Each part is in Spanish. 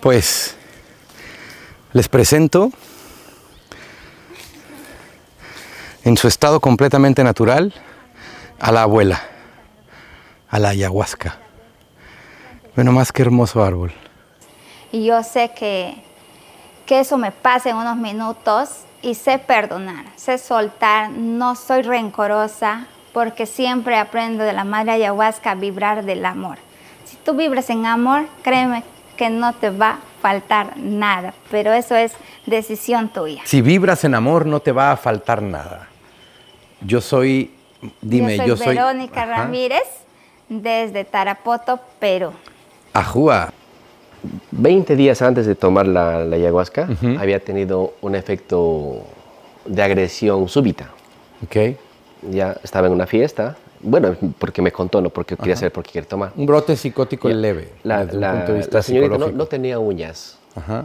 Pues les presento en su estado completamente natural a la abuela, a la ayahuasca. Bueno, más que hermoso árbol. Y yo sé que, que eso me pasa en unos minutos y sé perdonar, sé soltar, no soy rencorosa porque siempre aprendo de la madre ayahuasca a vibrar del amor. Si tú vibras en amor, créeme que no te va a faltar nada, pero eso es decisión tuya. Si vibras en amor, no te va a faltar nada. Yo soy, dime, yo yo soy, soy... Verónica Ajá. Ramírez desde Tarapoto, Perú. Ajúa. 20 días antes de tomar la, la ayahuasca, había tenido un efecto de agresión súbita. Ok. Ya estaba en una fiesta, bueno, porque me contó, no porque quería saber por qué quiere tomar. Un brote psicótico leve, La, desde la- un punto de vista la señorita no, no tenía uñas, Ajá.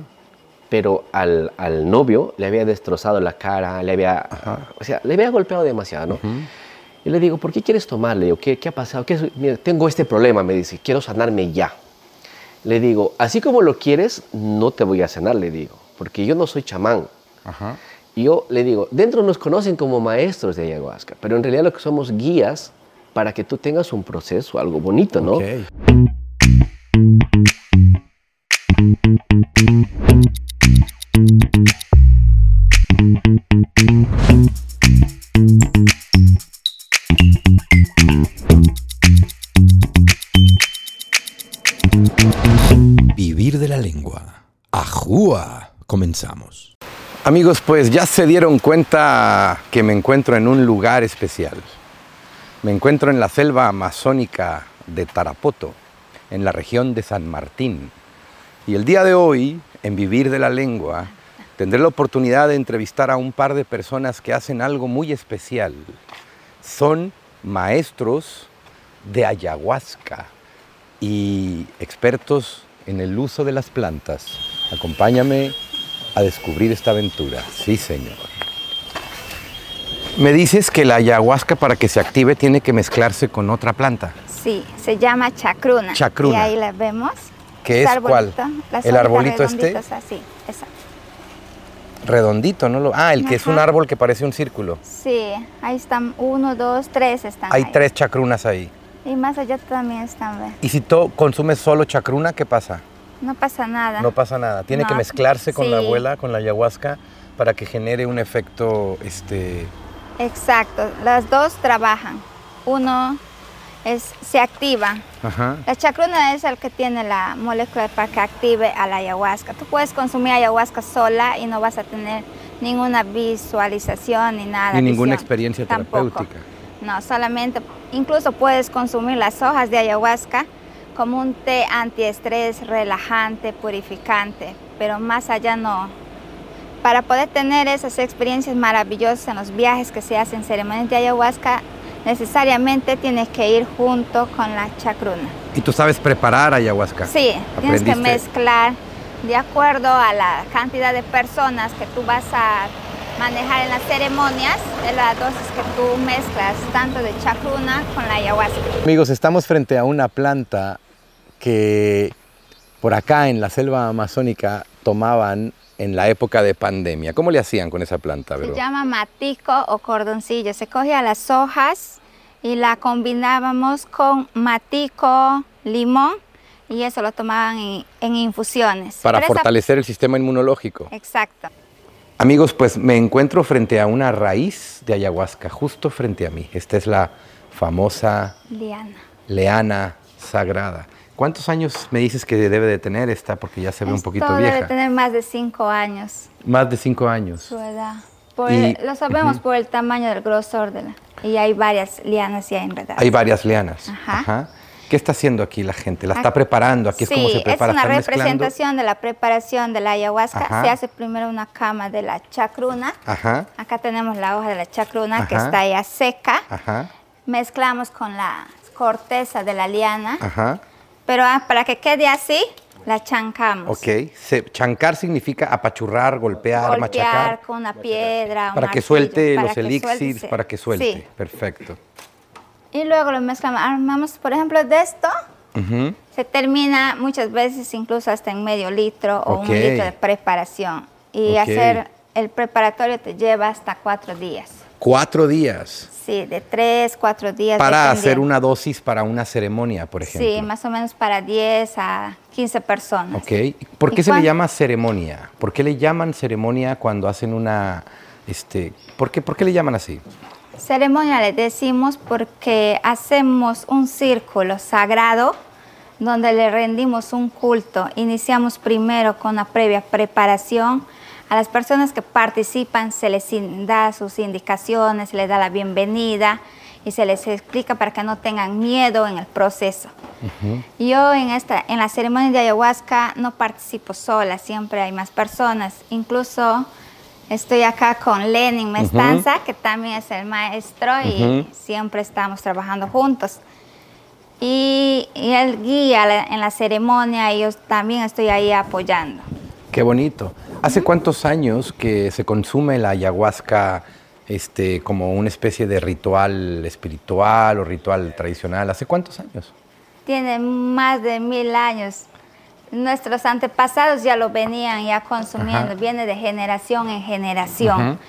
pero al, al novio le había destrozado la cara, le había, o sea, le había golpeado demasiado, ¿no? Y le digo, ¿por qué quieres tomar? Le digo, ¿qué, qué ha pasado? ¿Qué? Mira, tengo este problema, me dice, quiero sanarme ya. Le digo, así como lo quieres, no te voy a sanar, le digo, porque yo no soy chamán. Ajá. Y yo le digo, dentro nos conocen como maestros de ayahuasca, pero en realidad lo que somos guías para que tú tengas un proceso, algo bonito, ¿no? Vivir de la lengua. Ajúa. Comenzamos. Amigos, pues ya se dieron cuenta que me encuentro en un lugar especial. Me encuentro en la selva amazónica de Tarapoto, en la región de San Martín. Y el día de hoy, en Vivir de la Lengua, tendré la oportunidad de entrevistar a un par de personas que hacen algo muy especial. Son maestros de ayahuasca y expertos en el uso de las plantas. Acompáñame a descubrir esta aventura. Sí, señor. Me dices que la ayahuasca para que se active tiene que mezclarse con otra planta. Sí, se llama chacruna. Chacruna. Y ahí la vemos. ¿Qué es cuál? arbolito, las ¿El arbolito este? Así. Redondito, ¿no? Ah, el que es un árbol que parece un círculo. Sí, ahí están uno, dos, tres están Hay ahí. tres chacrunas ahí. Y más allá también están. Y si tú consumes solo chacruna, ¿qué pasa? No pasa nada. No pasa nada. Tiene que mezclarse con la abuela, con la ayahuasca, para que genere un efecto, este... Exacto, las dos trabajan. Uno es, se activa. Ajá. La chacruna es el que tiene la molécula para que active a la ayahuasca. Tú puedes consumir ayahuasca sola y no vas a tener ninguna visualización ni nada. Ni ninguna visión. experiencia Tampoco. terapéutica. No, solamente, incluso puedes consumir las hojas de ayahuasca como un té antiestrés, relajante, purificante, pero más allá no. Para poder tener esas experiencias maravillosas en los viajes que se hacen en ceremonias de ayahuasca, necesariamente tienes que ir junto con la chacruna. ¿Y tú sabes preparar ayahuasca? Sí, tienes que mezclar de acuerdo a la cantidad de personas que tú vas a manejar en las ceremonias, es la dosis que tú mezclas tanto de chacruna con la ayahuasca. Amigos, estamos frente a una planta que por acá en la selva amazónica tomaban en la época de pandemia. ¿Cómo le hacían con esa planta, Se llama matico o cordoncillo. Se cogía las hojas y la combinábamos con matico, limón y eso lo tomaban en, en infusiones. Para Pero esa- fortalecer el sistema inmunológico. Exacto. Amigos, pues me encuentro frente a una raíz de ayahuasca, justo frente a mí. Esta es la famosa Liana. leana sagrada. ¿Cuántos años me dices que debe de tener esta? Porque ya se ve un Esto poquito debe vieja. tener más de cinco años Más de cinco años. su edad. Por Y- el- lo sabemos por el tamaño del grosor de la. Y hay varias lianas ya enredadas. Hay varias lianas. Ajá. ¿Qué está haciendo aquí la gente? ¿La está preparando? Aquí es como se Sí, prepara. es una ¿Están mezclando? representación de la preparación de la ayahuasca. Ajá. Se hace primero una cama de la chacruna. Ajá, Acá tenemos la hoja de la chacruna que Ajá. está ya seca. ajá, Mezclamos con la corteza de la liana. ajá. Pero ah, para que quede así, la chancamos. Ok. Se- chancar significa apachurrar, golpear, Golpear machacar. con una piedra. un Para que martillo, suelte para los que elixirs, suelte. para que suelte. Sí. Perfecto. Y luego lo mezclamos. Armamos, por ejemplo, de esto, Se termina muchas veces incluso hasta en medio litro o un litro de preparación. Y hacer el preparatorio te lleva hasta cuatro días. ¿Cuatro días? Sí, de tres, cuatro días. Para hacer una dosis para una ceremonia, por ejemplo. Sí, más o menos para 10 a 15 personas. Ok. ¿Por qué se le llama ceremonia? ¿Por qué le llaman ceremonia cuando hacen una... Este, ¿por, qué, ¿Por qué le llaman así? Ceremonia le decimos porque hacemos un círculo sagrado donde le rendimos un culto. Iniciamos primero con una previa preparación. A las personas que participan se les da sus indicaciones, se les da la bienvenida y se les explica para que no tengan miedo en el proceso. Yo en, esta, en la ceremonia de ayahuasca no participo sola, siempre hay más personas. Incluso Estoy acá con Lenin Mestanza, que también es el maestro y siempre estamos trabajando juntos. Y, y él guía en la ceremonia y yo también estoy ahí apoyando. Qué bonito. ¿Hace cuántos años que se consume la ayahuasca este, como una especie de ritual espiritual o ritual tradicional? ¿Hace cuántos años? Tiene más de mil años nuestros antepasados ya lo venían ya consumiendo, viene de generación en generación.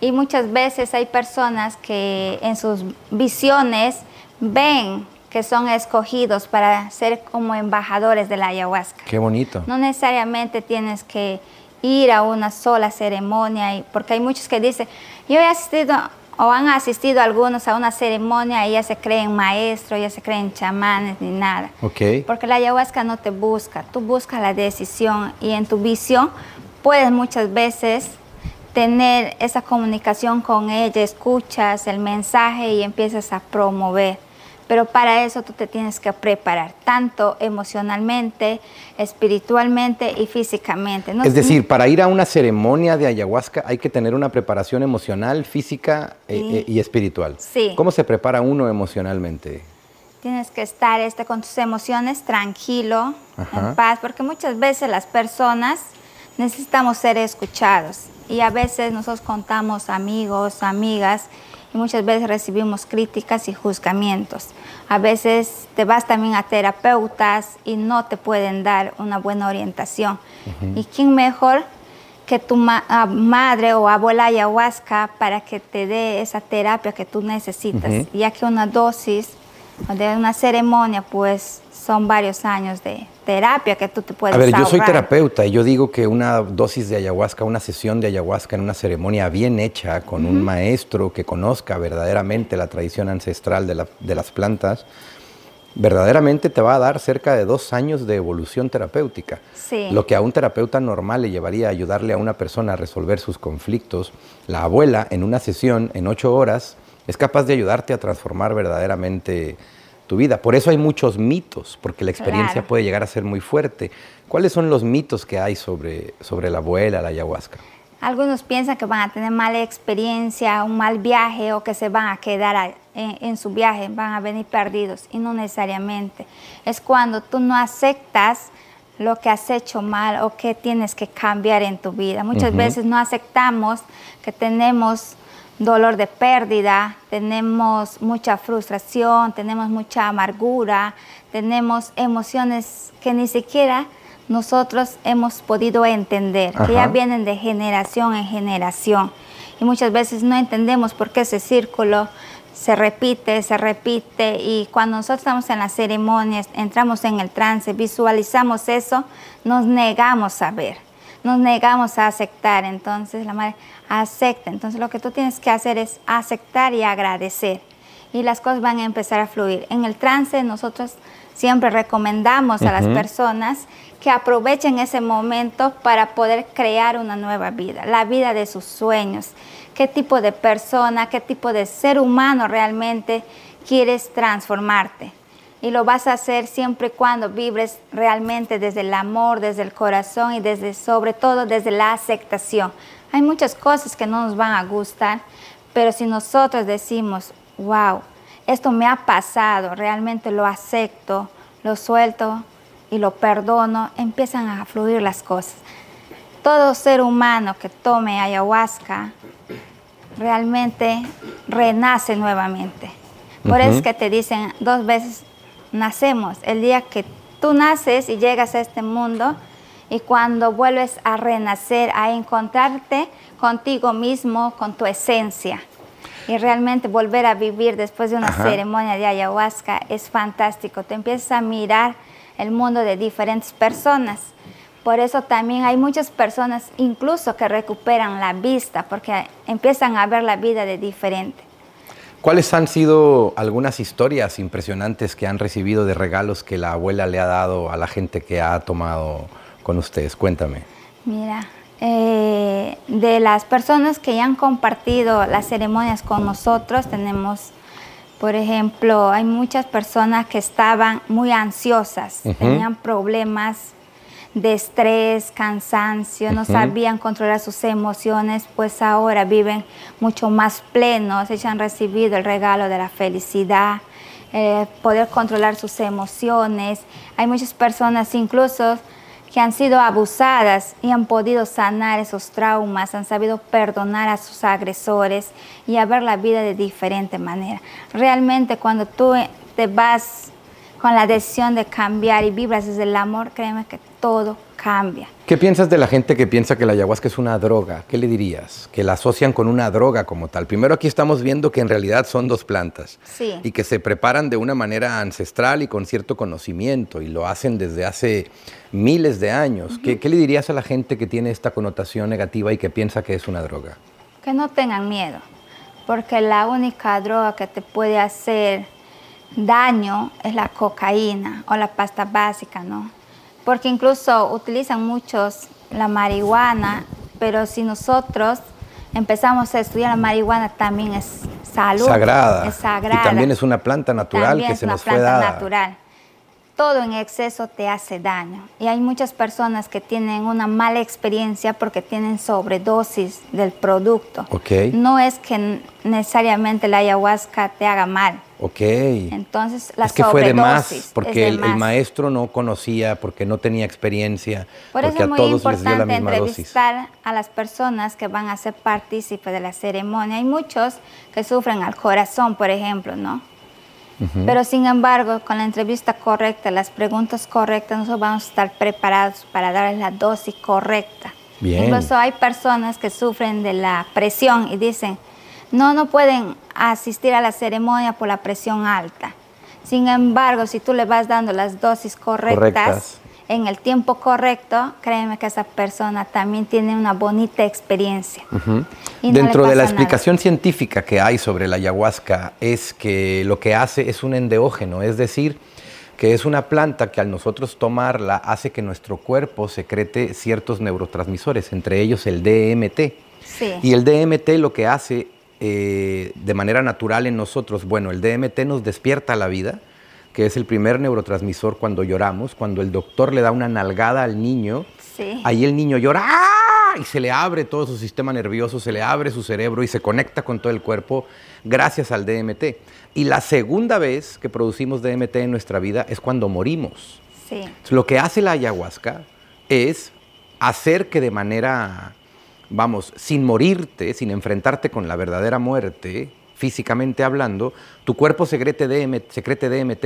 Y muchas veces hay personas que en sus visiones ven que son escogidos para ser como embajadores de la ayahuasca. Qué bonito. No necesariamente tienes que ir a una sola ceremonia, y, porque hay muchos que dicen, yo he asistido o han asistido algunos a una ceremonia y ya se creen maestros, ya se creen chamanes ni nada. Okay. Porque la ayahuasca no te busca, tú buscas la decisión y en tu visión puedes muchas veces tener esa comunicación con ella, escuchas el mensaje y empiezas a promover pero para eso tú te tienes que preparar, tanto emocionalmente, espiritualmente y físicamente. es decir, para ir a una ceremonia de ayahuasca hay que tener una preparación emocional, física e, e, y, espiritual. Sí. ¿Cómo se prepara uno emocionalmente? Tienes que estar este, con tus emociones tranquilo, en paz, porque muchas veces las personas necesitamos ser escuchados y a veces nosotros contamos amigos, amigas, y muchas veces recibimos críticas y juzgamientos. A veces te vas también a terapeutas y no te pueden dar una buena orientación. ¿Y quién mejor que tu madre o abuela ayahuasca para que te dé esa terapia que tú necesitas? Ya que una dosis de una ceremonia, pues son varios años de terapia que tú te puedes A ver, yo soy terapeuta y yo digo que una dosis de ayahuasca, una sesión de ayahuasca en una ceremonia bien hecha con un maestro que conozca verdaderamente la tradición ancestral de, de, las plantas, verdaderamente te va a dar cerca de dos años de evolución terapéutica. Sí. Lo que a un terapeuta normal le llevaría a ayudarle a una persona a resolver sus conflictos, la abuela en una sesión en ocho horas es capaz de ayudarte a transformar verdaderamente tu vida. Por eso hay muchos mitos, porque la experiencia puede llegar a ser muy fuerte. ¿Cuáles son los mitos que hay sobre, sobre la abuela, la ayahuasca? Algunos piensan que van a tener mala experiencia, un mal viaje o que se van a quedar en, en, su viaje, van a venir perdidos y no necesariamente. Es cuando tú no aceptas lo que has hecho mal o que tienes que cambiar en tu vida. Muchas veces no aceptamos que tenemos dolor de pérdida, tenemos mucha frustración, tenemos mucha amargura, tenemos emociones que ni siquiera nosotros hemos podido entender, que ya vienen de generación en generación. Y muchas veces no entendemos por qué ese círculo se repite, se repite y cuando nosotros estamos en las ceremonias, entramos en el trance, visualizamos eso, nos negamos a ver nos negamos a aceptar. Entonces la madre acepta. Entonces lo que tú tienes que hacer es aceptar y agradecer. Y las cosas van a empezar a fluir. En el trance nosotros siempre recomendamos a las personas que aprovechen ese momento para poder crear una nueva vida, la vida de sus sueños. ¿Qué tipo de persona, qué tipo de ser humano realmente quieres transformarte? Y lo vas a hacer siempre y cuando vibres realmente desde el amor, desde el corazón y desde sobre todo desde la aceptación. Hay muchas cosas que no nos van a gustar, pero si nosotros decimos, wow, esto me ha pasado, realmente lo acepto, lo suelto y lo perdono, empiezan a fluir las cosas. Todo ser humano que tome ayahuasca realmente renace nuevamente. Por eso es que te dicen dos veces nacemos, el día que tú naces y llegas a este mundo y cuando vuelves a renacer, a encontrarte contigo mismo, con tu esencia. Y realmente volver a vivir después de una ceremonia de ayahuasca es fantástico. Te empiezas a mirar el mundo de diferentes personas. Por eso también hay muchas personas incluso que recuperan la vista porque empiezan a ver la vida de diferente. ¿Cuáles han sido algunas historias impresionantes que han recibido de regalos que la abuela le ha dado a la gente que ha tomado con ustedes? Cuéntame. Mira, eh, de las personas que ya han compartido las ceremonias con nosotros, tenemos, por ejemplo, hay muchas personas que estaban muy ansiosas, tenían problemas de estrés, cansancio, no sabían controlar sus emociones, pues ahora viven mucho más plenos, ellos han recibido el regalo de la felicidad, eh, poder controlar sus emociones. Hay muchas personas incluso que han sido abusadas y han podido sanar esos traumas, han sabido perdonar a sus agresores y a ver la vida de diferente manera. Realmente cuando tú te vas con la decisión de cambiar y vibras desde el amor, créeme que todo cambia. ¿Qué piensas de la gente que piensa que la ayahuasca es una droga? ¿Qué le dirías? Que la asocian con una droga como tal. Primero aquí estamos viendo que en realidad son dos plantas sí. y que se preparan de una manera ancestral y con cierto conocimiento y lo hacen desde hace miles de años. ¿Qué, ¿Qué le dirías a la gente que tiene esta connotación negativa y que piensa que es una droga? Que no tengan miedo, porque la única droga que te puede hacer daño es la cocaína o la pasta básica, ¿no? Porque incluso utilizan muchos la marihuana, pero si nosotros empezamos a estudiar la marihuana también es salud. Sagrada. Es sagrada. Y también es una planta natural que se nos fue dada. natural. Todo en exceso te hace daño. Y hay muchas personas que tienen una mala experiencia porque tienen sobredosis del producto. Okay. No es que necesariamente la ayahuasca te haga mal Ok. Entonces, la es que fue de más, porque el, maestro no conocía, porque no tenía experiencia, Por eso a es muy todos les dio la importante entrevistar a las personas que van a ser partícipes de la ceremonia. Hay muchos que sufren al corazón, por ejemplo, ¿no? Pero sin embargo, con la entrevista correcta, las preguntas correctas, nosotros vamos a estar preparados para darles la dosis correcta. Bien. Incluso hay personas que sufren de la presión y dicen, no, no pueden asistir a la ceremonia por la presión alta. Sin embargo, si tú le vas dando las dosis correctas, en el tiempo correcto, créeme que esa persona también tiene una bonita experiencia. Dentro de la explicación científica que hay sobre la ayahuasca es que lo que hace es un endeógeno, es decir, que es una planta que al nosotros tomarla hace que nuestro cuerpo secrete ciertos neurotransmisores, entre ellos el DMT. Sí. Y el DMT lo que hace eh, de manera natural en nosotros. Bueno, el DMT nos despierta la vida, que es el primer neurotransmisor cuando lloramos, cuando el doctor le da una nalgada al niño, ahí el niño llora ¡ah! y se le abre todo su sistema nervioso, se le abre su cerebro y se conecta con todo el cuerpo gracias al DMT. Y la segunda vez que producimos DMT en nuestra vida es cuando morimos. Lo que hace la ayahuasca es hacer que de manera vamos, sin morirte, sin enfrentarte con la verdadera muerte, físicamente hablando, tu cuerpo secrete DMT, secrete DMT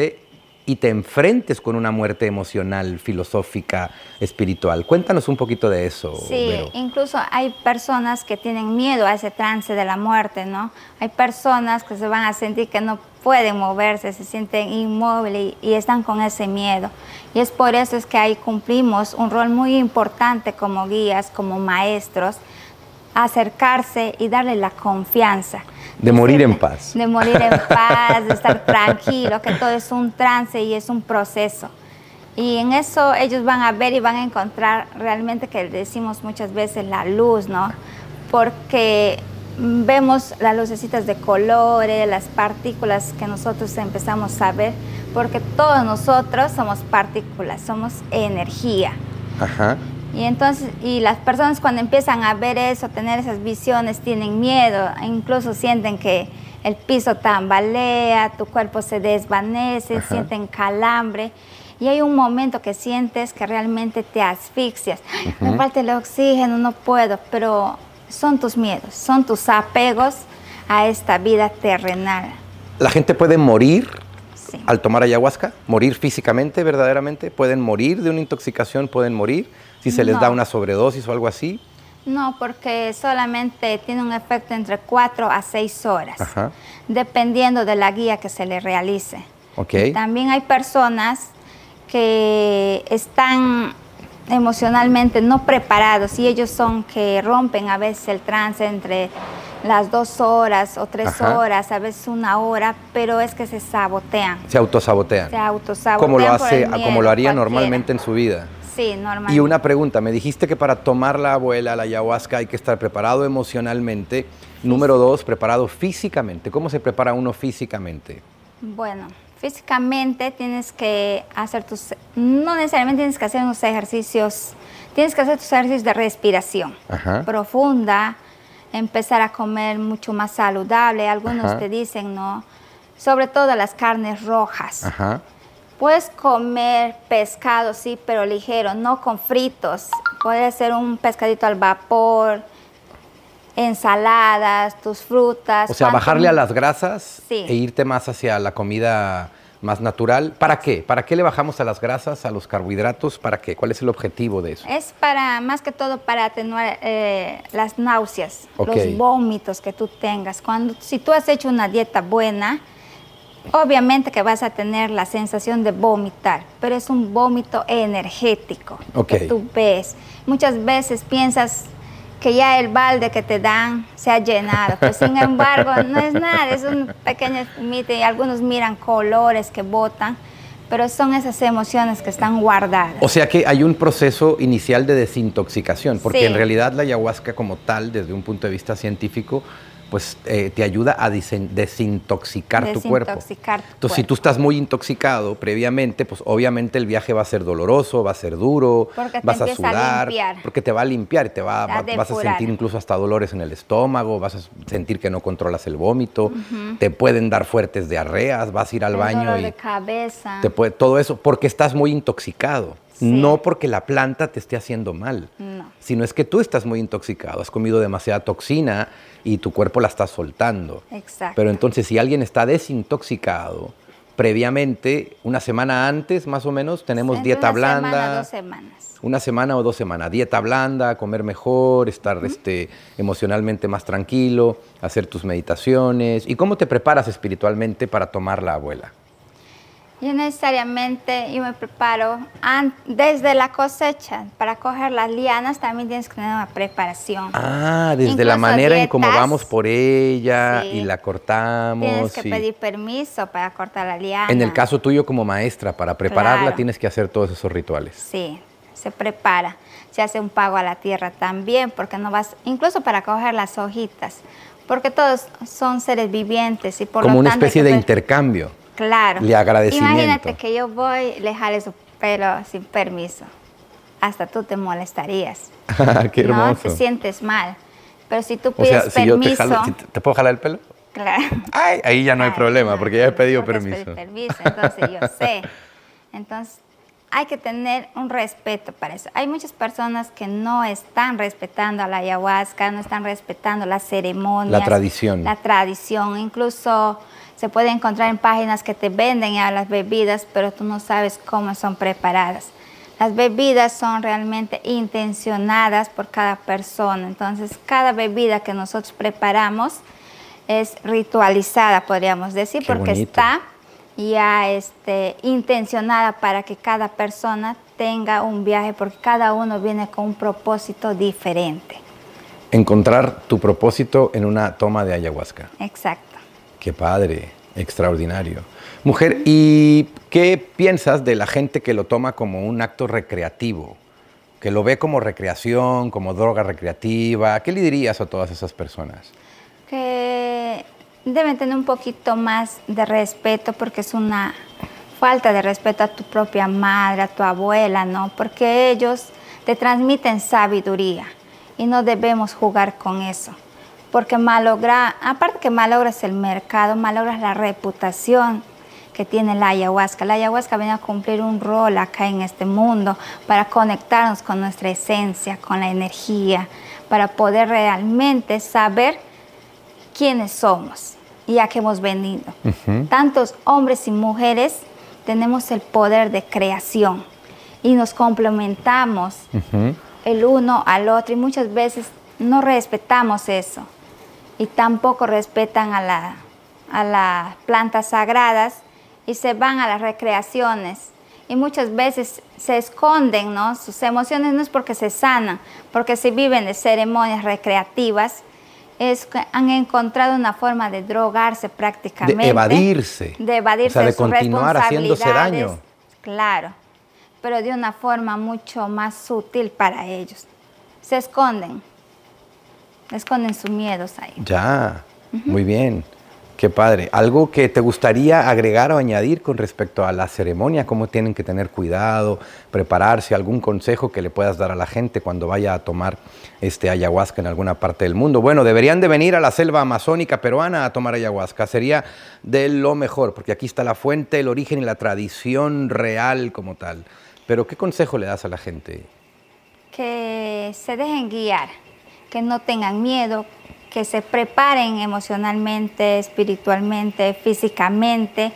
y te enfrentes con una muerte emocional, filosófica, espiritual. Cuéntanos un poquito de eso. Sí, incluso hay personas que tienen miedo a ese trance de la muerte, ¿no? Hay personas que se van a sentir que no pueden moverse, se sienten inmóviles y, y están con ese miedo. Y es por eso es que ahí cumplimos un rol muy importante como guías, como maestros, acercarse y darle la confianza. De morir en paz. De morir en paz, de estar tranquilo, que todo es un trance y es un proceso. Y en eso ellos van a ver y van a encontrar realmente que decimos muchas veces la luz, ¿no? Porque vemos las lucecitas de colores, las partículas que nosotros empezamos a ver, porque todos nosotros somos partículas, somos energía. Ajá. Y entonces, y las personas cuando empiezan a ver eso, tener esas visiones, tienen miedo, e incluso sienten que el piso tambalea, tu cuerpo se desvanece, sienten calambre. Y hay un momento que sientes que realmente te asfixias. Me falta el oxígeno, no puedo, pero son tus miedos, son tus apegos a esta vida terrenal. La gente puede morir Sí. al tomar ayahuasca? ¿Morir físicamente, verdaderamente? ¿Pueden morir de una intoxicación? ¿Pueden morir si se les No. da una sobredosis o algo así? No, porque solamente tiene un efecto entre 4 a 6 horas, Ajá. dependiendo de la guía que se le realice. Ok. Y También hay personas que están emocionalmente no preparados y ellos son que rompen a veces el trance entre las dos horas o tres Ajá. horas, a veces una hora, pero es que se sabotean, Se autosabotean. se autosabotean. como lo, por hace, el como lo haría cualquiera. normalmente en su vida. Sí, normalmente. Y una pregunta, me dijiste que para tomar la abuela, la ayahuasca, hay que estar preparado emocionalmente. Número dos, preparado físicamente. ¿Cómo se prepara uno físicamente? Bueno, físicamente tienes que hacer tus, no necesariamente tienes que hacer unos ejercicios, tienes que hacer tus ejercicios de respiración Ajá. profunda, empezar a comer mucho más saludable. Algunos Ajá. te dicen, ¿no? Sobre todo las carnes rojas. Ajá. Puedes comer pescado, sí, pero ligero, no con fritos. Puede ser un pescadito al vapor, ensaladas, tus frutas. O sea, bajarle a las grasas Sí. e irte más hacia la comida más natural. ¿Para qué? ¿Para qué le bajamos a las grasas, a los carbohidratos? ¿Para qué? ¿Cuál es el objetivo de eso? Es para, más que todo, para atenuar eh, las náuseas, los vómitos que tú tengas. Cuando, si tú has hecho una dieta buena, obviamente que vas a tener la sensación de vomitar, pero es un vómito energético Ok. que tú ves. Muchas veces piensas que ya el balde que te dan se ha llenado, pero sin embargo no es nada, es un pequeño mito y algunos miran colores que botan, pero son esas emociones que están guardadas. O sea que hay un proceso inicial de desintoxicación, porque Sí. en realidad la ayahuasca como tal, desde un punto de vista científico, pues eh, te ayuda a desintoxicar, tu cuerpo. Desintoxicar tu Entonces, si tú estás muy intoxicado previamente, pues obviamente el viaje va a ser doloroso, va a ser duro, Porque te vas a a sudar, limpiar. porque te va a limpiar, te va, A va- vas a sentir incluso hasta dolores en el estómago, vas a sentir que no controlas el vómito, te pueden dar fuertes diarreas, vas a ir al El baño dolor y de cabeza. te puede, todo eso porque estás muy intoxicado. Sí. No porque la planta te esté haciendo mal, No. sino es que tú estás muy intoxicado, has comido demasiada toxina y tu cuerpo la está soltando. Exacto. Pero entonces si alguien está desintoxicado, previamente, una semana antes más o menos, tenemos Entre dieta una blanda. Semana, dos semanas. Una semana o dos semanas, dieta blanda, comer mejor, estar este, emocionalmente más tranquilo, hacer tus meditaciones. ¿Y cómo te preparas espiritualmente para tomar la abuela? Yo necesariamente yo me preparo desde la cosecha. Para coger las lianas también tienes que tener una preparación. Ah, desde la manera en cómo vamos por ella Sí. y la cortamos. Tienes que y- pedir permiso para cortar la liana. En el caso tuyo como maestra, para prepararla Claro. tienes que hacer todos esos rituales. Sí, se prepara. Se hace un pago a la tierra también, porque no vas, incluso para coger las hojitas, porque todos son seres vivientes y por como lo una tanto hay especie que de intercambio. Claro. de agradecimiento. Imagínate que yo voy, le jale su pelo sin permiso. Hasta tú te molestarías. Qué No, hermoso. te sientes mal. Pero si tú o pides sea, si yo te permiso, jalo, te, ¿te puedo jalar el pelo? claro. Ay, ahí ya no hay Ay, problema, no, porque ya he pedido permiso. permiso, entonces yo sé. Entonces, hay que tener un respeto para eso. Hay muchas personas que no están respetando a la ayahuasca, no están respetando las ceremonias. La tradición. La tradición. Incluso se puede encontrar en páginas que te venden ya las bebidas, pero tú no sabes cómo son preparadas. Las bebidas son realmente intencionadas por cada persona. Entonces, cada bebida que nosotros preparamos es ritualizada, podríamos decir, Qué porque bonito. está ya este, intencionada para que cada persona tenga un viaje, porque cada uno viene con un propósito diferente. Encontrar tu propósito en una toma de ayahuasca. Exacto. Qué padre, extraordinario. Mujer, ¿y qué piensas de la gente que lo toma como un acto recreativo? Que lo ve como recreación, como droga recreativa. ¿Qué le dirías a todas esas personas? que deben tener un poquito más de respeto porque es una falta de respeto a tu propia madre, a tu abuela, ¿no? Porque ellos te transmiten sabiduría y no debemos jugar con eso. Porque malogra, aparte que malogras el mercado, malogras la reputación que tiene la ayahuasca. La ayahuasca viene a cumplir un rol acá en este mundo para conectarnos con nuestra esencia, con la energía, para poder realmente saber quiénes somos. y a qué hemos venido. Tantos hombres y mujeres tenemos el poder de creación y nos complementamos el uno al otro y muchas veces no respetamos eso y tampoco respetan a, la, a las plantas sagradas y se van a las recreaciones y muchas veces se esconden, ¿no? Sus emociones no es porque se sanan, porque si viven de ceremonias recreativas, es que han encontrado una forma de drogarse prácticamente. De evadirse. De evadirse o sea, de continuar haciéndose daño. Claro, pero de una forma mucho más sutil para ellos. Se esconden, esconden sus miedos ahí. Ya, muy bien. Qué padre. ¿Algo que te gustaría agregar o añadir con respecto a la ceremonia? ¿Cómo tienen que tener cuidado, prepararse? ¿Algún consejo que le puedas dar a la gente cuando vaya a tomar este ayahuasca en alguna parte del mundo? Bueno, deberían de venir a la selva amazónica peruana a tomar ayahuasca. Sería de lo mejor, porque aquí está la fuente, el origen y la tradición real como tal. Pero ¿qué consejo le das a la gente? Que se dejen guiar, que no tengan miedo, que se preparen emocionalmente, espiritualmente, físicamente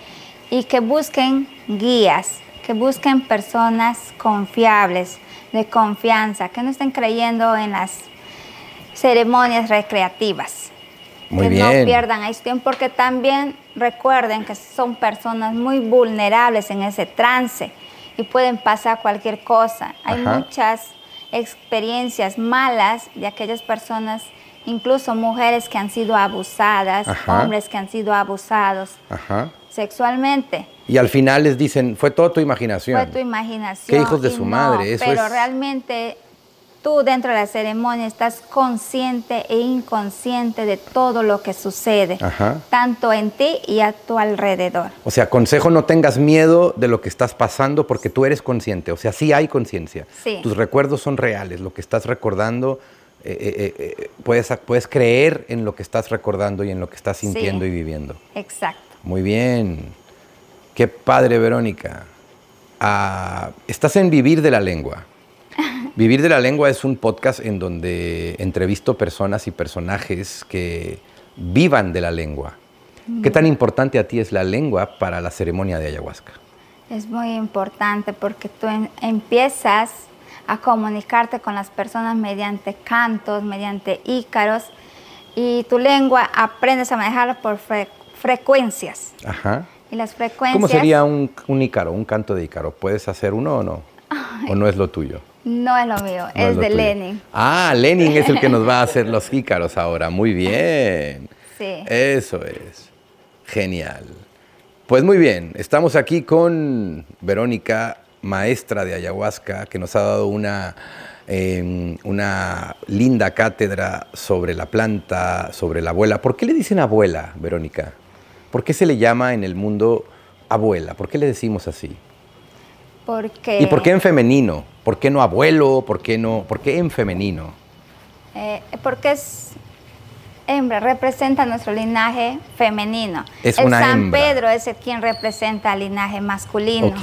y que busquen guías, que busquen personas confiables, de confianza, que no estén creyendo en las ceremonias recreativas. Muy que no pierdan ahí su tiempo, porque también recuerden que son personas muy vulnerables en ese trance y pueden pasar cualquier cosa. Hay muchas experiencias malas de aquellas personas incluso mujeres que han sido abusadas, hombres que han sido abusados sexualmente. Y al final les dicen, fue todo tu imaginación. Fue tu imaginación. Qué hijos de su madre. Eso pero realmente tú dentro de la ceremonia estás consciente e inconsciente de todo lo que sucede, tanto en ti y a tu alrededor. O sea, consejo, no tengas miedo de lo que estás pasando porque tú eres consciente. O sea, sí hay conciencia. Tus recuerdos son reales. Lo que estás recordando eh, eh, eh, puedes, puedes creer en lo que estás recordando y en lo que estás sintiendo y viviendo. Exacto. Muy bien. Qué padre, Verónica. Ah, estás en Vivir de la Lengua. Vivir de la Lengua es un podcast en donde entrevisto personas y personajes que vivan de la lengua. ¿Qué tan importante a ti es la lengua para la ceremonia de ayahuasca? Es muy importante porque tú em, empiezas a comunicarte con las personas mediante cantos, mediante ícaros, y tu lengua aprendes a manejarla por frecuencias. Ajá. Y las frecuencias... ¿Cómo sería un, ícaro, un canto de ícaro? ¿Puedes hacer uno o no? ¿O no es lo tuyo? No es lo mío, es, de Lenin. Ah, Lenin es el que nos va a hacer los ícaros ahora. Muy bien. Sí. Eso es. Genial. Pues muy bien, estamos aquí con Verónica maestra de ayahuasca que nos ha dado una, em, una linda cátedra sobre la planta, sobre la abuela. ¿Por qué le dicen abuela, Verónica? ¿Por qué se le llama en el mundo abuela? ¿Por qué le decimos así? Porque... ¿Y por qué en femenino? ¿Por qué no abuelo? ¿Por qué, no, por qué en femenino? Eh, porque es hembra, representa nuestro linaje femenino. Es el San Pedro es el quien representa el linaje masculino. Ok.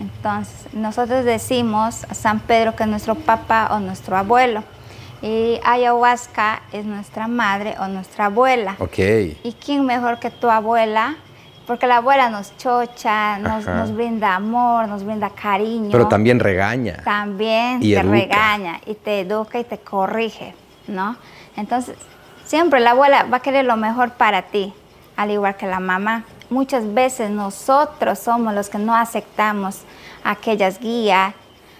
Entonces, nosotros decimos a San Pedro que es nuestro papá o nuestro abuelo. Y ayahuasca es nuestra madre o nuestra abuela. Ok. ¿Y quién mejor que tu abuela? Porque la abuela nos chocha, nos, brinda amor, nos brinda cariño. Pero también regaña. También te regaña y te educa y te corrige, ¿no? Entonces, siempre la abuela va a querer lo mejor para ti, al igual que la mamá muchas veces nosotros somos los que no aceptamos aquellas guías,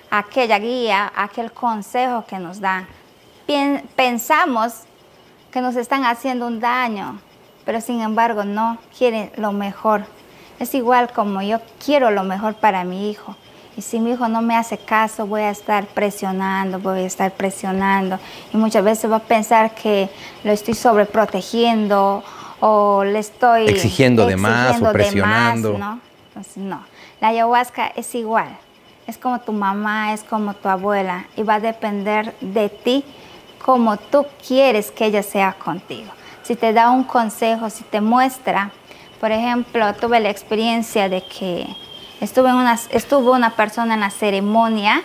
aquella guía, aquel consejo que nos dan. Pensamos que nos están haciendo un daño, pero sin embargo no, quieren lo mejor. Es igual como yo quiero lo mejor para mi hijo. Y si mi hijo no me hace caso, voy a estar presionando, voy a estar presionando. Y muchas veces va a pensar que lo estoy sobreprotegiendo o le estoy exigiendo, de más o presionando. ¿no? no. La ayahuasca es igual. Es como tu mamá, es como tu abuela y va a depender de ti como tú quieres que ella sea contigo. Si te da un consejo, si te muestra, por ejemplo, tuve la experiencia de que estuve una, estuvo una persona en la ceremonia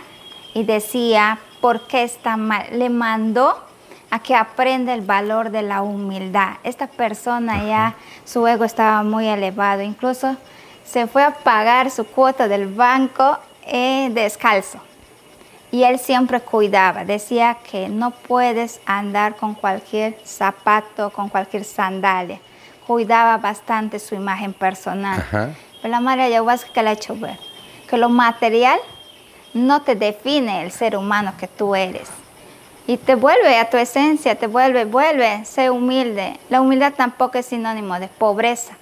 y decía, ¿por qué está mal? Le mandó a que aprenda el valor de la humildad. Esta persona ya, su ego estaba muy elevado, incluso se fue a pagar su cuota del banco eh, descalzo. Y él siempre cuidaba, decía que no puedes andar con cualquier zapato, con cualquier sandalia. Cuidaba bastante su imagen personal. Pero la madre ayahuasca que le ha hecho ver que lo material no te define el ser humano que tú eres. Y te vuelve a tu esencia, te vuelve, vuelve, sé humilde. La humildad tampoco es sinónimo de pobreza.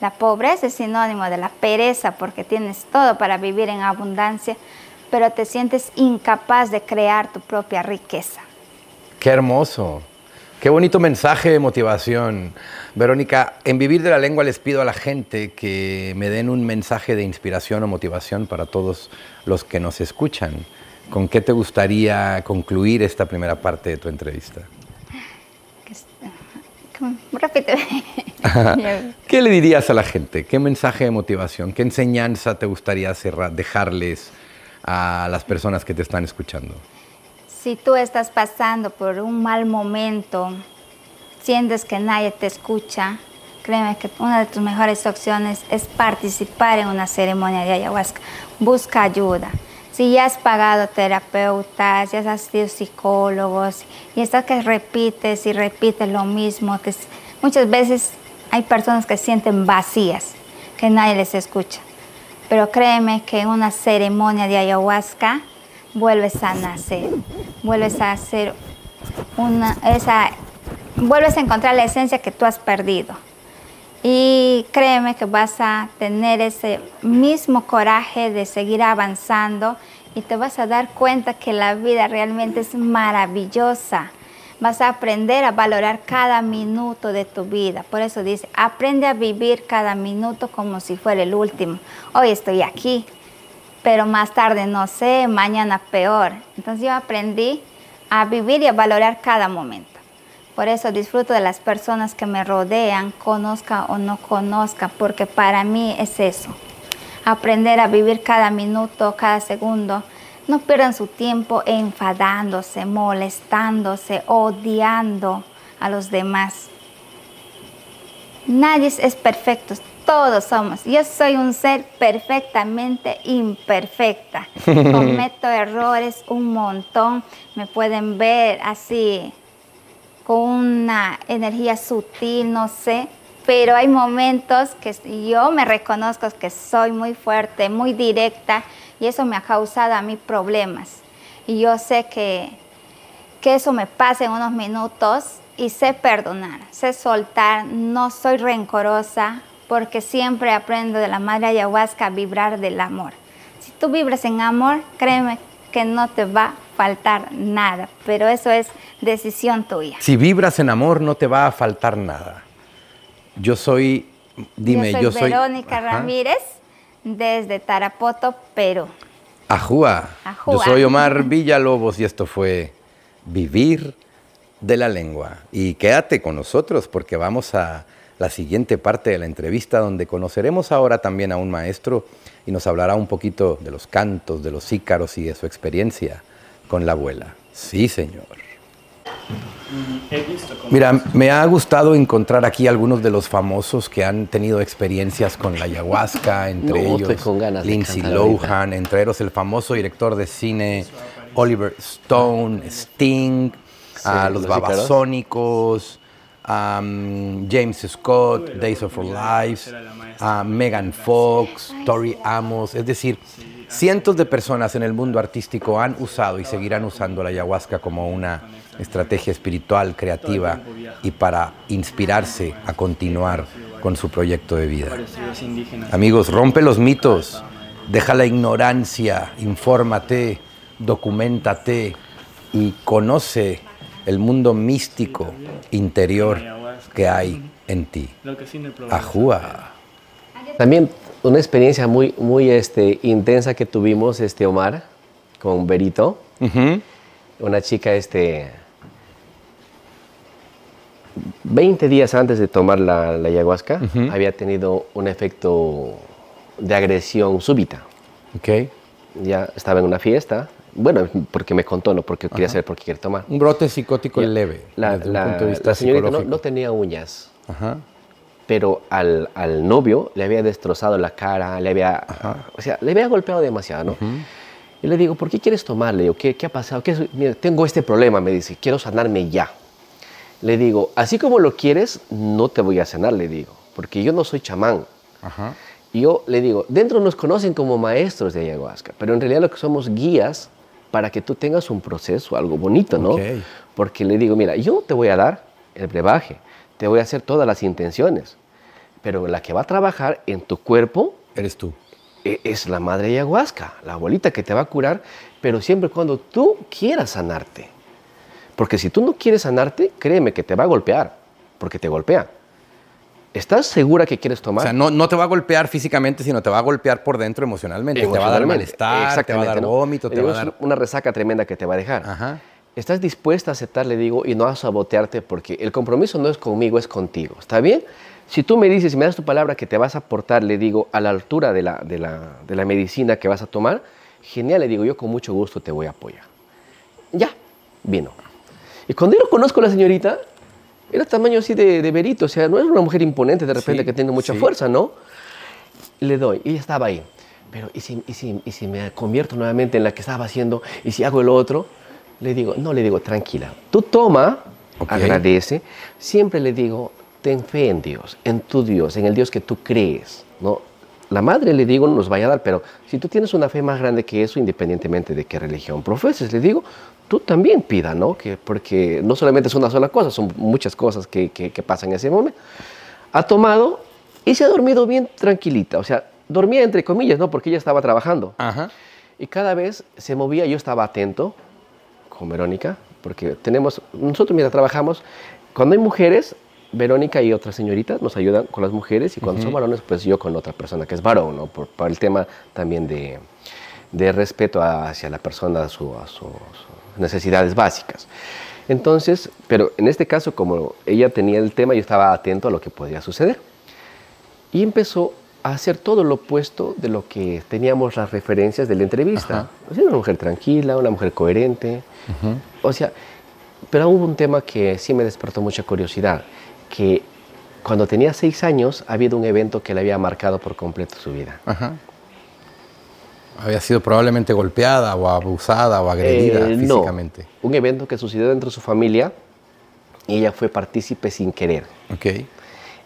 La pobreza es sinónimo de la pereza porque tienes todo para vivir en abundancia, pero te sientes incapaz de crear tu propia riqueza. Qué hermoso. Qué bonito mensaje de motivación. Verónica, en Vivir de la Lengua les pido a la gente que me den un mensaje de inspiración o motivación para todos los que nos escuchan. ¿Con qué te gustaría concluir esta primera parte de tu entrevista? Repíteme. ¿Qué le dirías a la gente? ¿Qué mensaje de motivación? ¿Qué enseñanza te gustaría dejarles a las personas que te están escuchando? Si tú estás pasando por un mal momento, sientes que nadie te escucha, créeme que una de tus mejores opciones es participar en una ceremonia de ayahuasca. Busca ayuda. Si ya has pagado terapeutas, ya has sido psicólogos y estás que repites y repites lo mismo, que muchas veces hay personas que sienten vacías, que nadie les escucha. Pero créeme que en una ceremonia de ayahuasca vuelves a nacer, vuelves a hacer una, esa, vuelves a encontrar la esencia que tú has perdido. Y créeme que vas a tener ese mismo coraje de seguir avanzando y te vas a dar cuenta que la vida realmente es maravillosa. Vas a aprender a valorar cada minuto de tu vida. Por eso dice, aprende a vivir cada minuto como si fuera el último. Hoy estoy aquí, pero más tarde no sé, mañana peor. Entonces yo aprendí a vivir y a valorar cada momento. Por eso disfruto de las personas que me rodean, conozca o no conozca, porque para mí es eso. Aprender a vivir cada minuto, cada segundo. No pierdan su tiempo enfadándose, molestándose, odiando a los demás. Nadie es perfecto, todos somos. Yo soy un ser perfectamente imperfecta. Cometo errores un montón. Me pueden ver así con una energía sutil, no sé, pero hay momentos que yo me reconozco que soy muy fuerte, muy directa y eso me ha causado a mí problemas. Y yo sé que, que eso me pasa en unos minutos y sé perdonar, sé soltar, no soy rencorosa porque siempre aprendo de la madre ayahuasca a vibrar del amor. Si tú vibras en amor, créeme que no te va a faltar nada, pero eso es decisión tuya. Si vibras en amor, no te va a faltar nada. Yo soy, dime, yo soy... Verónica Ramírez, desde Tarapoto, Perú. Ajúa. Yo soy Omar Villalobos y esto fue Vivir de la Lengua. Y quédate con nosotros porque vamos a la siguiente parte de la entrevista donde conoceremos ahora también a un maestro y nos hablará un poquito de los cantos, de los ícaros y de su experiencia con la abuela. Sí, señor. Mira, me ha gustado encontrar aquí algunos de los famosos que han tenido experiencias con la ayahuasca, entre ellos Lindsay Lohan, entre ellos el famoso director de cine Oliver Stone, Sting, a los babasónicos, James Scott, Days of Our Lives, a Megan Fox, Tori Amos, es decir, cientos de personas en el mundo artístico han usado y seguirán usando la ayahuasca como una estrategia espiritual, creativa y para inspirarse a continuar con su proyecto de vida. Amigos, rompe los mitos, deja la ignorancia, infórmate, documentate y conoce el mundo místico interior que hay en ti. Ajúa. También una experiencia muy, muy este, intensa que tuvimos, este, Omar, con Berito. Una chica, este, 20 días antes de tomar la, ayahuasca, había tenido un efecto de agresión súbita. Okay. Ya estaba en una fiesta Bueno, porque me contó, no porque quería saber por qué quiere tomar. Un brote psicótico leve. La, desde un la- punto de vista la señorita no, no tenía uñas, Ajá. pero al, al novio le había destrozado la cara, le había, o sea, le había golpeado demasiado, ¿no? Y le digo, ¿por qué quieres tomar? Le digo, ¿qué, qué ha pasado? ¿Qué? Mira, tengo este problema, me dice, quiero sanarme ya. Le digo, así como lo quieres, no te voy a sanar, le digo, porque yo no soy chamán. Ajá. Y yo le digo, dentro nos conocen como maestros de ayahuasca, pero en realidad lo que somos guías para que tú tengas un proceso, algo bonito, ¿no? Porque le digo, mira, yo te voy a dar el brebaje, te voy a hacer todas las intenciones, pero la que va a trabajar en tu cuerpo Eres tú. e- es la madre ayahuasca, la abuelita que te va a curar, pero siempre cuando tú quieras sanarte. Porque si tú no quieres sanarte, créeme que te va a golpear, porque te golpea. ¿Estás segura que quieres O tomar? sea, no, no te va a golpear físicamente, sino te va a golpear por dentro emocionalmente. Te va a dar Emocionalmente. malestar, te va a dar vómito, te va a dar... una resaca tremenda que te va a dejar. Ajá. ¿Estás dispuesta a aceptar, le digo, y no a sabotearte? Porque el compromiso no es conmigo, es contigo. ¿Está bien? Si tú me dices, me das tu palabra que te vas a aportar, le digo, a la altura de la, de la, de la medicina que vas a tomar, genial, le digo, yo con mucho gusto te voy a apoyar. Ya, vino. Y cuando yo conozco a la señorita, era tamaño así de, de verito, o sea, no era una mujer imponente de repente Sí, que tenga mucha sí. fuerza, ¿no? Le doy, y ella estaba ahí. Pero, ¿y si, y, si, y si me convierto nuevamente en la que estaba haciendo? ¿Y si hago el otro? Le digo, no, le digo, tranquila. Tú toma, agradece. Siempre le digo, ten fe en Dios, en tu Dios, en el Dios que tú crees, ¿no? La madre, le digo, no nos vaya a dar, pero si tú tienes una fe más grande que eso, independientemente de qué religión profeses, le digo, tú también pida, ¿no? Que, porque no solamente es una sola cosa, son muchas cosas que, que, que pasan en ese momento. Ha tomado y se ha dormido bien tranquilita, o sea, dormía entre comillas, ¿no? Porque ella estaba trabajando. Ajá. Y cada vez se movía, yo estaba atento con Verónica, porque tenemos, nosotros mira, trabajamos, cuando hay mujeres, Verónica y otra señorita nos ayudan con las mujeres, y cuando son varones, pues yo con otra persona que es varón, ¿no? Por, por el tema también de, de respeto a- hacia la persona, a, su- a sus necesidades básicas. Entonces, pero en este caso, como ella tenía el tema, yo estaba atento a lo que podía suceder. Y empezó a hacer todo lo opuesto de lo que teníamos las referencias de la entrevista. O sea, una mujer tranquila, una mujer coherente. O sea, pero hubo un tema que sí me despertó mucha curiosidad, que cuando tenía seis años ha habido un evento que le había marcado por completo su vida. Ajá. Había sido probablemente golpeada o abusada o agredida Eh, no, físicamente. un evento que sucedió dentro de su familia y ella fue partícipe sin querer. Ok.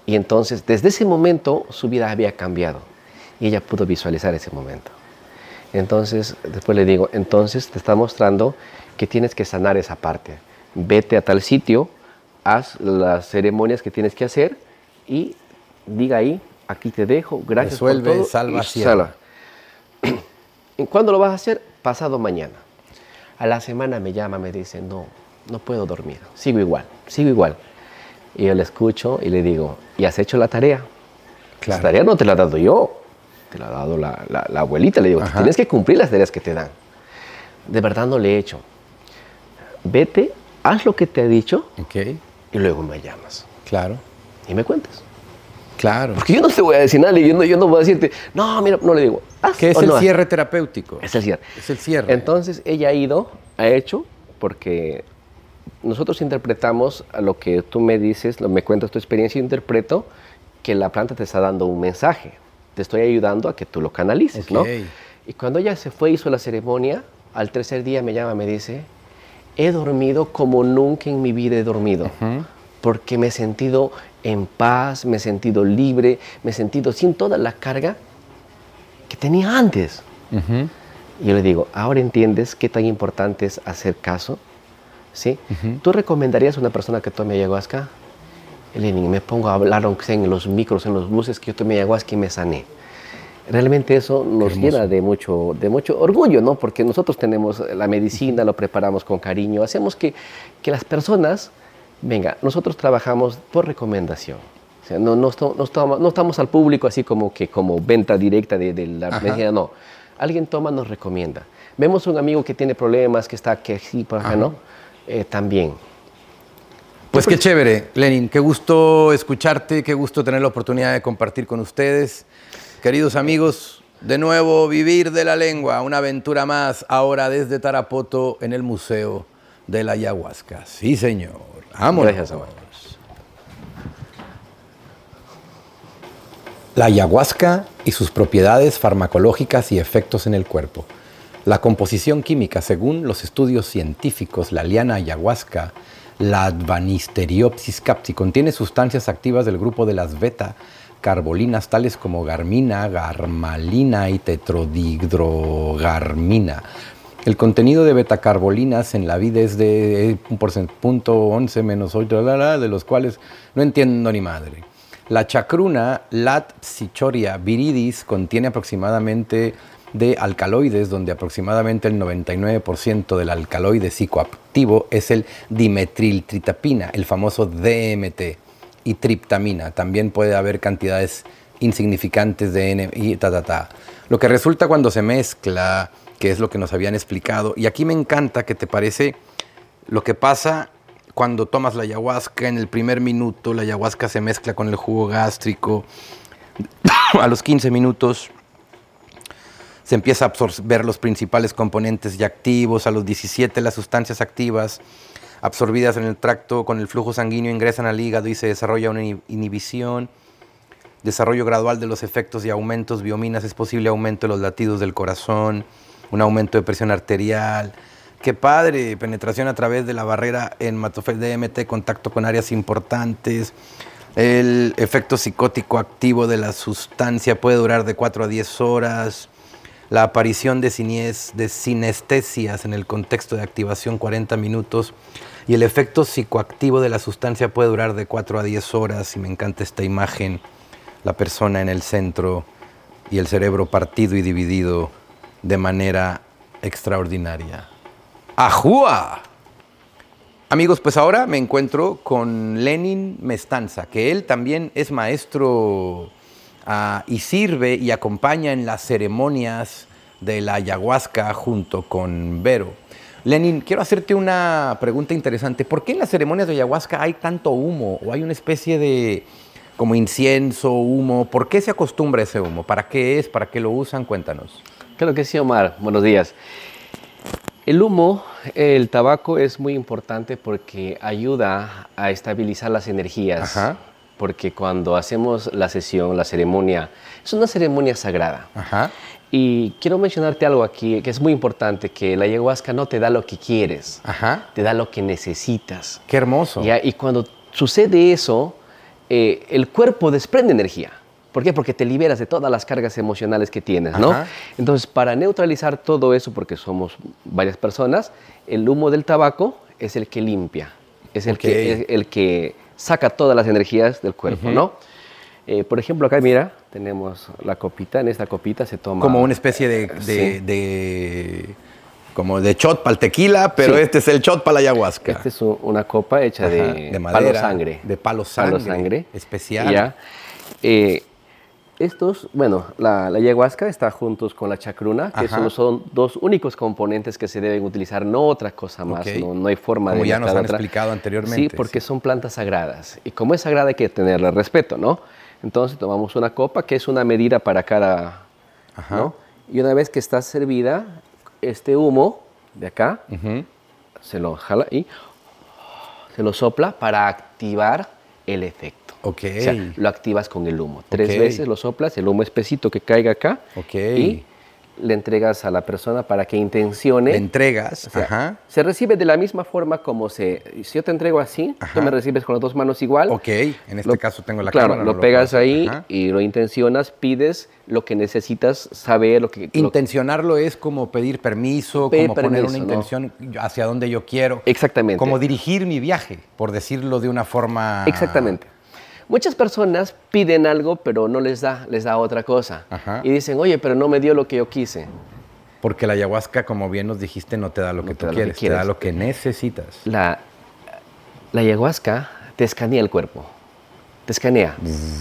Y entonces, desde ese momento, su vida había cambiado y ella pudo visualizar ese momento. Entonces, después le digo, entonces te está mostrando que tienes que sanar esa parte. Vete a tal sitio, haz las ceremonias que tienes que hacer y diga ahí, aquí te dejo, gracias Resuelve, por todo. salva, y salva. ¿Y cuándo lo vas a hacer? Pasado mañana. A la semana me llama, me dice, no, no puedo dormir, sigo igual, sigo igual. Y yo le escucho y le digo, ¿y has hecho la tarea? Claro. La tarea no te la he dado yo, te la ha dado la, la- la abuelita. Le digo, Ajá. tienes que cumplir las tareas que te dan. De verdad no le he hecho. Vete, haz lo que te he dicho. Y luego me llamas Claro. y me cuentas. Claro. Porque yo no te voy a decir nada, yo no, yo no voy a decirte, no, mira, no le digo, ¿Qué es el no haz". cierre terapéutico? Es el cierre. Es el cierre. Entonces ella ha ido, ha hecho, porque nosotros interpretamos a lo que tú me dices, lo, me cuentas tu experiencia, yo interpreto que la planta te está dando un mensaje. Te estoy ayudando a que tú lo canalices, ¿no? Y cuando ella se fue, hizo la ceremonia, al tercer día me llama, me dice, he dormido como nunca en mi vida he dormido, porque me he sentido en paz, me he sentido libre, me he sentido sin toda la carga que tenía antes. Ujú. Y yo le digo, ahora entiendes qué tan importante es hacer caso, ¿sí? ¿Tú recomendarías a una persona que tome ayahuasca? Y le digo, me pongo a hablar, aunque sea en los micros, en los buses, que yo tomé ayahuasca y me sané. Realmente eso nos llena de mucho, de mucho orgullo, ¿no? Porque nosotros tenemos la medicina, lo preparamos con cariño, hacemos que, que las personas, venga, nosotros trabajamos por recomendación. O sea, no, no, no estamos, no estamos al público así como que como venta directa de, de la Ajá. medicina, no. Alguien toma, nos recomienda. Vemos un amigo que tiene problemas, que está que sí, por acá. ¿no? Eh, también. Pues qué chévere, Lenin. Qué gusto escucharte, qué gusto tener la oportunidad de compartir con ustedes. Queridos amigos, De nuevo, vivir de la lengua, una aventura más, ahora desde Tarapoto en el Museo de la Ayahuasca. Sí, señor. Vámonos. Gracias, La ayahuasca y sus propiedades farmacológicas y efectos en el cuerpo. La composición química, según los estudios científicos, la liana ayahuasca, la Advanisteriopsis capsi, contiene sustancias activas del grupo de las beta carbolinas tales como garmina, garmalina y tetrodihidrogarmina. El contenido de betacarbolinas en la vida es de un punto 11 menos 8, de los cuales no entiendo ni madre. La chacruna Lat Psichoria viridis contiene aproximadamente de alcaloides, donde aproximadamente el 99% del alcaloide psicoactivo es el dimetriltritapina, el famoso DMT y triptamina. También puede haber cantidades insignificantes de N y ta, ta, ta. Lo que resulta cuando se mezcla, que es lo que nos habían explicado, y aquí me encanta que te parece lo que pasa cuando tomas la ayahuasca en el primer minuto, la ayahuasca se mezcla con el jugo gástrico, a los 15 minutos se empieza a absorber los principales componentes y activos, a los 17 las sustancias activas absorbidas en el tracto con el flujo sanguíneo ingresan al hígado y se desarrolla una inhibición, desarrollo gradual de los efectos y aumentos biominas, es posible aumento de los latidos del corazón, un aumento de presión arterial. Qué padre, penetración a través de la barrera en matofel DMT, contacto con áreas importantes. El efecto psicótico activo de la sustancia puede durar de 4 a 10 horas. La aparición de, de sinestesias en el contexto de activación 40 minutos y el efecto psicoactivo de la sustancia puede durar de 4 a 10 horas y me encanta esta imagen, la persona en el centro y el cerebro partido y dividido de manera extraordinaria. ¡Ajúa! Amigos, pues ahora me encuentro con Lenin Mestanza, que él también es maestro ah, y sirve y acompaña en las ceremonias de la ayahuasca junto con Vero. Lenin, quiero hacerte una pregunta interesante. ¿Por qué en las ceremonias de ayahuasca hay tanto humo o hay una especie de como incienso, humo? ¿Por qué se acostumbra ese humo? ¿Para qué es? ¿Para qué lo usan? Cuéntanos. Claro que sí, Omar. Buenos días. El humo, el tabaco es muy importante porque ayuda a estabilizar las energías. Ajá. Porque cuando hacemos la sesión, la ceremonia, es una ceremonia sagrada. Ajá. Y quiero mencionarte algo aquí que es muy importante, que la ayahuasca no te da lo que quieres, te da lo que necesitas. Qué hermoso. Y cuando sucede eso, eh, el cuerpo desprende energía. ¿Por qué? Porque te liberas de todas las cargas emocionales que tienes, ¿no? Entonces, para neutralizar todo eso, porque somos varias personas, el humo del tabaco es el que limpia, es el, que, el que saca todas las energías del cuerpo, ¿no? Eh, por ejemplo, acá mira, tenemos la copita, en esta copita se toma... Como una especie de... como de shot para el tequila, pero este es el shot para la ayahuasca. Esta es una copa hecha de, de madera, palo sangre. De palo sangre. Palo sangre. Especial. Ya. Eh, estos, bueno, la, ayahuasca está juntos con la chacruna, que son, dos únicos componentes que se deben utilizar, no otra cosa más, no, hay forma de... Como ya nos han explicado anteriormente. Sí, porque son plantas sagradas. Y como es sagrada hay que tenerle respeto, ¿no? Entonces tomamos una copa que es una medida para cada, ¿no? Y una vez que está servida, este humo de acá se lo jala y se lo sopla para activar el efecto. Ok. O sea, lo activas con el humo. Tres veces lo soplas, el humo espesito que caiga acá. Ok. Y le entregas a la persona para que intencione. Le entregas, ajá. Se recibe de la misma forma como se. Si yo te entrego así, tú me recibes con las dos manos igual. Ok, en este caso tengo la claro, cámara. Lo, lo pegas ahí y lo intencionas, pides lo que necesitas saber, lo que. Intencionarlo es como pedir permiso, como poner una intención hacia donde yo quiero. Exactamente. Como dirigir mi viaje, por decirlo de una forma. Exactamente. Muchas personas piden algo, pero no les da, les da otra cosa. Y dicen, oye, pero no me dio lo que yo quise. Porque la ayahuasca, como bien nos dijiste, no te da lo que tú quieres, te da lo que necesitas. La, la ayahuasca te escanea el cuerpo, te escanea,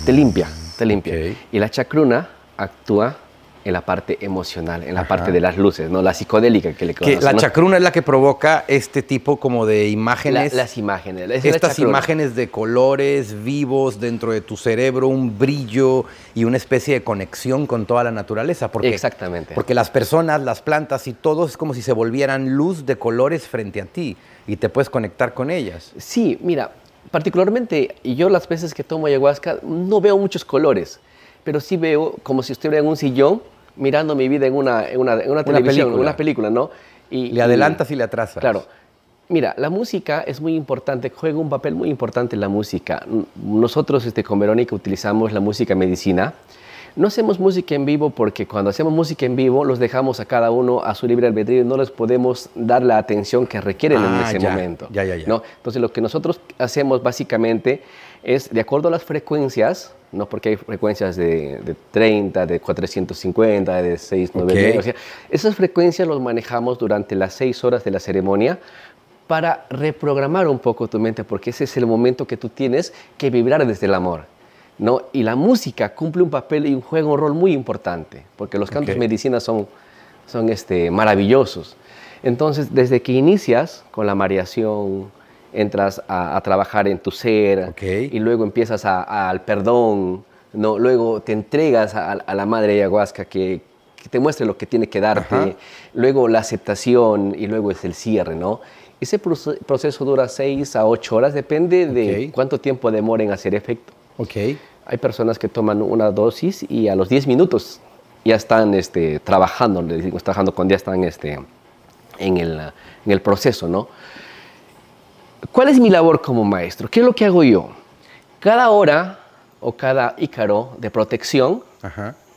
te limpia, te limpia. Y la chacruna actúa en la parte emocional, en la parte de las luces, ¿no? La psicodélica que le que La chacruna es la que provoca este tipo como de imágenes. las imágenes. estas imágenes de colores vivos dentro de tu cerebro, un brillo y una especie de conexión con toda la naturaleza. Porque, Exactamente. Porque las personas, las plantas y todo es como si se volvieran luz de colores frente a ti y te puedes conectar con ellas. Sí, mira, particularmente yo las veces que tomo ayahuasca no veo muchos colores, pero sí veo como si estuviera en un sillón mirando mi vida en una, en una, en una televisión, en una película, ¿no? Y, le adelantas y, le atrasas. Claro. Mira, la música es muy importante, juega un papel muy importante en la música. Nosotros este, con Verónica utilizamos la música medicina. No hacemos música en vivo porque cuando hacemos música en vivo los dejamos a cada uno a su libre albedrío y no les podemos dar la atención que requieren en ah, ese momento. Ya, ya, ya. ¿no? Entonces lo que nosotros hacemos básicamente es, de acuerdo a las frecuencias, ¿no? porque hay frecuencias de, de 30, de 450, de 690, o sea, esas frecuencias las manejamos durante las seis horas de la ceremonia para reprogramar un poco tu mente, porque ese es el momento que tú tienes que vibrar desde el amor. ¿No? Y la música cumple un papel y juega un rol muy importante, porque los cantos de medicina son, son este, maravillosos. Entonces, desde que inicias con la mareación, entras a, trabajar en tu ser y luego empiezas al perdón, ¿no? luego te entregas a, la madre ayahuasca que, que, te muestre lo que tiene que darte, luego la aceptación y luego es el cierre. ¿no? Ese proceso dura seis a ocho horas, depende de cuánto tiempo demora en hacer efecto. Okay. Hay personas que toman una dosis y a los 10 minutos ya están este, trabajando, le trabajando cuando ya están este, en, el, en el proceso, ¿no? ¿Cuál es mi labor como maestro? ¿Qué es lo que hago yo? Cada hora o cada ícaro de protección,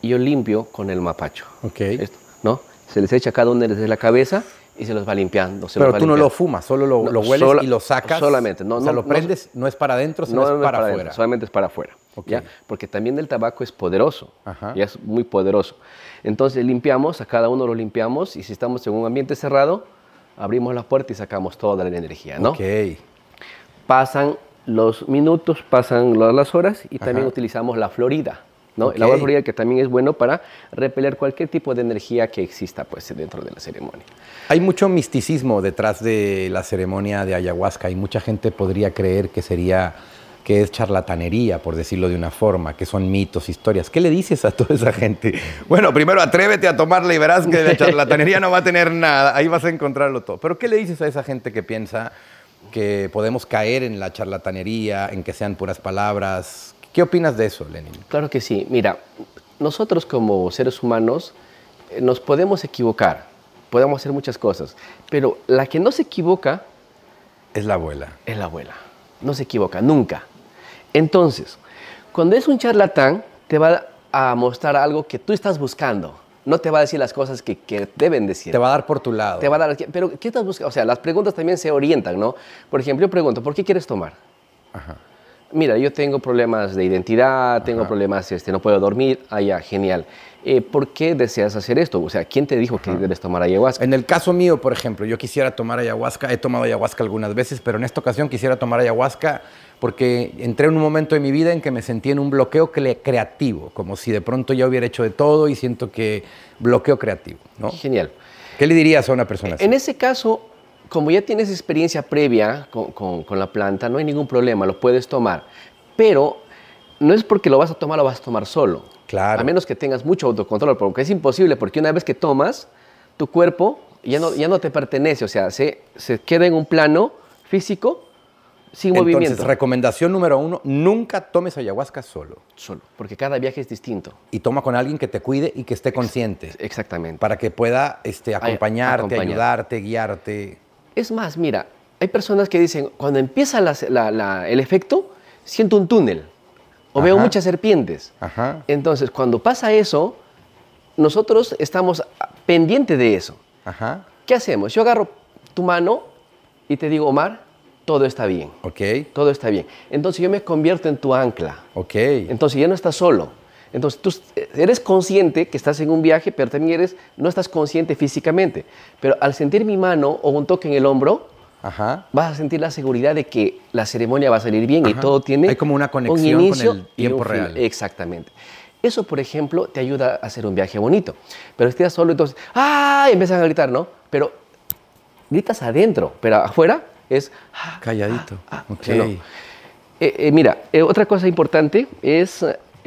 yo limpio con el mapacho. Okay. ¿no? Se les echa cada uno desde la cabeza y se los va limpiando. Pero tú no lo fumas, solo lo, hueles y lo sacas. Solamente, no. O sea, lo prendes, no, es para adentro, sino es para, afuera. solamente es para afuera. ¿ya? Porque también el tabaco es poderoso, ya es muy poderoso. Entonces limpiamos, a cada uno lo limpiamos y si estamos en un ambiente cerrado, abrimos la puerta y sacamos toda la energía, ¿no? Ok. Pasan los minutos, pasan las horas y también utilizamos la florida. ¿No? El agua florida que también es bueno para repeler cualquier tipo de energía que exista pues, dentro de la ceremonia. Hay mucho misticismo detrás de la ceremonia de ayahuasca y mucha gente podría creer que sería que es charlatanería, por decirlo de una forma, que son mitos, historias. ¿Qué le dices a toda esa gente? Bueno, primero atrévete a tomarla y verás que de la charlatanería no va a tener nada, ahí vas a encontrarlo todo. Pero ¿qué le dices a esa gente que piensa que podemos caer en la charlatanería, en que sean puras palabras? ¿Qué opinas de eso, Lenin? Claro que sí. Mira, nosotros como seres humanos eh, nos podemos equivocar podemos hacer muchas cosas, pero la que no se equivoca... Es la abuela. Es la abuela. No se equivoca, nunca. Entonces, cuando es un charlatán, te va a mostrar algo que tú estás buscando. No te va a decir las cosas que, que deben decir. Te va a dar por tu lado. Te va a dar, pero ¿qué estás buscando? O sea, las preguntas también se orientan, ¿no? Por ejemplo, yo pregunto, ¿por qué quieres tomar? Ajá. Mira, yo tengo problemas de identidad, tengo problemas, este, no puedo dormir. Ah, ya, genial. Eh, ¿por qué deseas hacer esto? O sea, ¿quién te dijo que debes tomar ayahuasca? En el caso mío, por ejemplo, yo quisiera tomar ayahuasca, he tomado ayahuasca algunas veces, pero en esta ocasión quisiera tomar ayahuasca porque entré en un momento de mi vida en que me sentí en un bloqueo creativo, como si de pronto ya hubiera hecho de todo y siento que bloqueo creativo. ¿no? Genial. ¿Qué le dirías a una persona así? En ese caso, como ya tienes experiencia previa con, con la planta, no hay ningún problema, lo puedes tomar. Pero no es porque lo vas a tomar, lo vas a tomar solo. Claro. A menos que tengas mucho autocontrol, porque es imposible, porque una vez que tomas, tu cuerpo ya no, ya no te pertenece, o sea, se, se queda en un plano físico sin movimiento. Entonces, recomendación número uno, nunca tomes ayahuasca solo. Solo, porque cada viaje es distinto. Y toma con alguien que te cuide y que esté consciente. Exactamente. Para que pueda este, acompañarte, ayudarte, guiarte. Es más, mira, hay personas que dicen, cuando empieza el efecto, siento un túnel o veo muchas serpientes. Entonces, cuando pasa eso, nosotros estamos pendientes de eso. ¿Qué hacemos? Yo agarro tu mano y te digo, Omar, todo está bien. Ok. Todo está bien. Entonces yo me convierto en tu ancla. Ok. Entonces ya no estás solo. Entonces tú eres consciente que estás en un viaje, pero también eres, no estás consciente físicamente. Pero al sentir mi mano o un toque en el hombro, vas a sentir la seguridad de que la ceremonia va a salir bien y todo tiene Hay como una conexión con el tiempo real. Exactamente. Eso, por ejemplo, te ayuda a hacer un viaje bonito. Pero estás solo, entonces, ¡ay! Empiezan a gritar, ¿no? Pero gritas adentro, pero afuera es... Ah, Calladito. Ah, ah, ok. Eh, eh, mira, eh, otra cosa importante es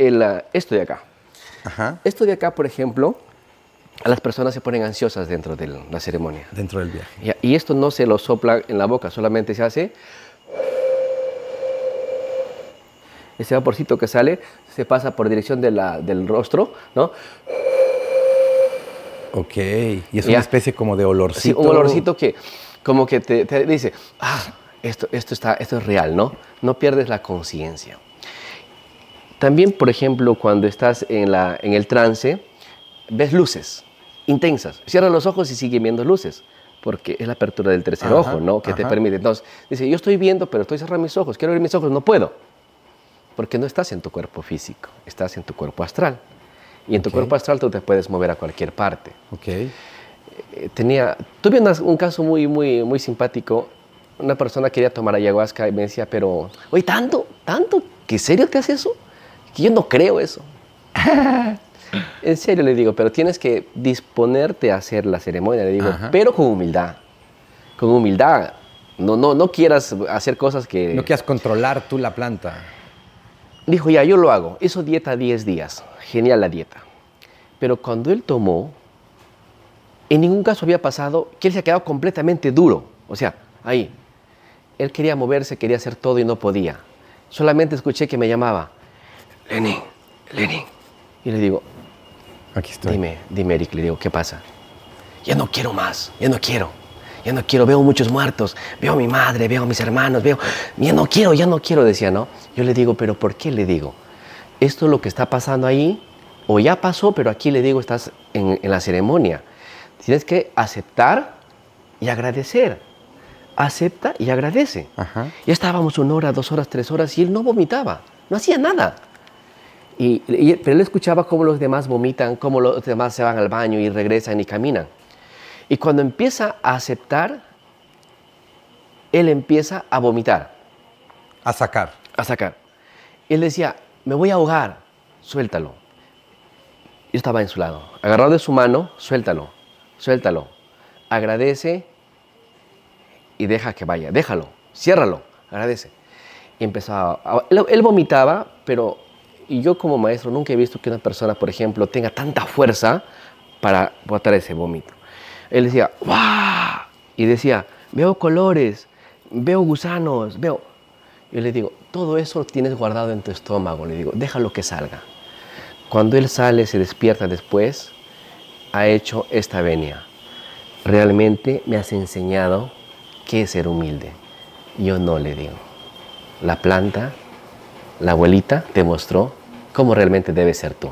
el, esto de acá. Ajá. Esto de acá, por ejemplo, a las personas se ponen ansiosas dentro de la ceremonia. Dentro del viaje. Y esto no se lo sopla en la boca, solamente se hace... Ese vaporcito que sale se pasa por dirección de la, del rostro, ¿no? Ok, y es una especie como de olorcito. Sí, un olorcito que como que te, te dice, ah, esto, esto, está, esto es real, ¿no? No pierdes la conciencia. También, por ejemplo, cuando estás en, la, en el trance, ves luces intensas. Cierra los ojos y sigue viendo luces, porque es la apertura del tercer ojo, ¿no? Que te permite. Entonces, dice, yo estoy viendo, pero estoy cerrando mis ojos, quiero abrir mis ojos, no puedo. Porque no estás en tu cuerpo físico, estás en tu cuerpo astral. Y en tu cuerpo astral tú te puedes mover a cualquier parte. Okay. Eh, tenía, tuve un caso muy, muy, muy simpático. Una persona quería tomar ayahuasca y me decía, pero, oye, tanto, tanto, ¿qué serio te hace eso? Que yo no creo eso. en serio le digo, pero tienes que disponerte a hacer la ceremonia, le digo, pero con humildad. Con humildad. No, no, no quieras hacer cosas que... No quieras controlar tú la planta. Dijo, ya, yo lo hago. Hizo dieta 10 días. Genial la dieta. Pero cuando él tomó, en ningún caso había pasado que él se ha quedado completamente duro. O sea, ahí. Él quería moverse, quería hacer todo y no podía. Solamente escuché que me llamaba, Lenin, Lenin. Y le digo, aquí estoy. Dime, dime, Eric, le digo, ¿qué pasa? Ya no quiero más, ya no quiero. Ya no quiero, veo muchos muertos, veo a mi madre, veo a mis hermanos, veo, ya no quiero, ya no quiero, decía, ¿no? Yo le digo, pero ¿por qué le digo? Esto es lo que está pasando ahí, o ya pasó, pero aquí le digo, estás en, la ceremonia. Tienes que aceptar y agradecer. Acepta y agradece. Ya estábamos una hora, dos horas, tres horas y él no vomitaba, no hacía nada. Y, pero él escuchaba cómo los demás vomitan, cómo los demás se van al baño y regresan y caminan. Y cuando empieza a aceptar, él empieza a vomitar. A sacar. A sacar. Él decía, me voy a ahogar, suéltalo. Yo estaba en su lado. Agarrado de su mano, suéltalo, suéltalo. Agradece y deja que vaya. Déjalo, ciérralo, agradece. Y empezaba. él, él, vomitaba, pero y yo como maestro nunca he visto que una persona, por ejemplo, tenga tanta fuerza para botar ese vómito. Él decía, ¡guau! Y decía, veo colores, veo gusanos, veo... Yo le digo, todo eso lo tienes guardado en tu estómago. Le digo, déjalo que salga. Cuando él sale, se despierta después, ha hecho esta venia. Realmente me has enseñado qué es ser humilde. Yo no le digo. La planta, la abuelita, te mostró cómo realmente debe ser tú.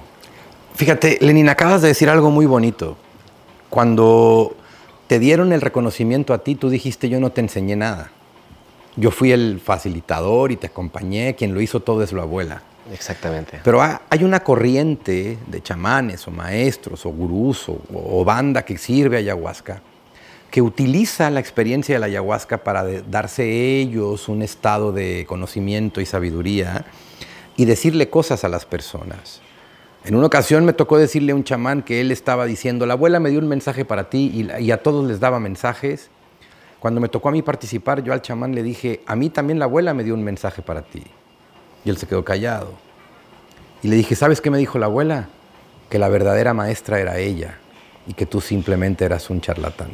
Fíjate, Lenin, acabas de decir algo muy bonito. Cuando te dieron el reconocimiento a ti, tú dijiste, yo no te enseñé nada. Yo fui el facilitador y te acompañé, quien lo hizo todo es la abuela. Exactamente. Pero hay una corriente de chamanes o maestros o gurús o, banda que sirve a ayahuasca que utiliza la experiencia de la ayahuasca para darse ellos un estado de conocimiento y sabiduría y decirle cosas a las personas. En una ocasión me tocó decirle a un chamán que él estaba diciendo, la abuela me dio un mensaje para ti y, a todos les daba mensajes. Cuando me tocó a mí participar, yo al chamán le dije, a mí también la abuela me dio un mensaje para ti. Y él se quedó callado. Y le dije, ¿sabes qué me dijo la abuela? Que la verdadera maestra era ella y que tú simplemente eras un charlatán.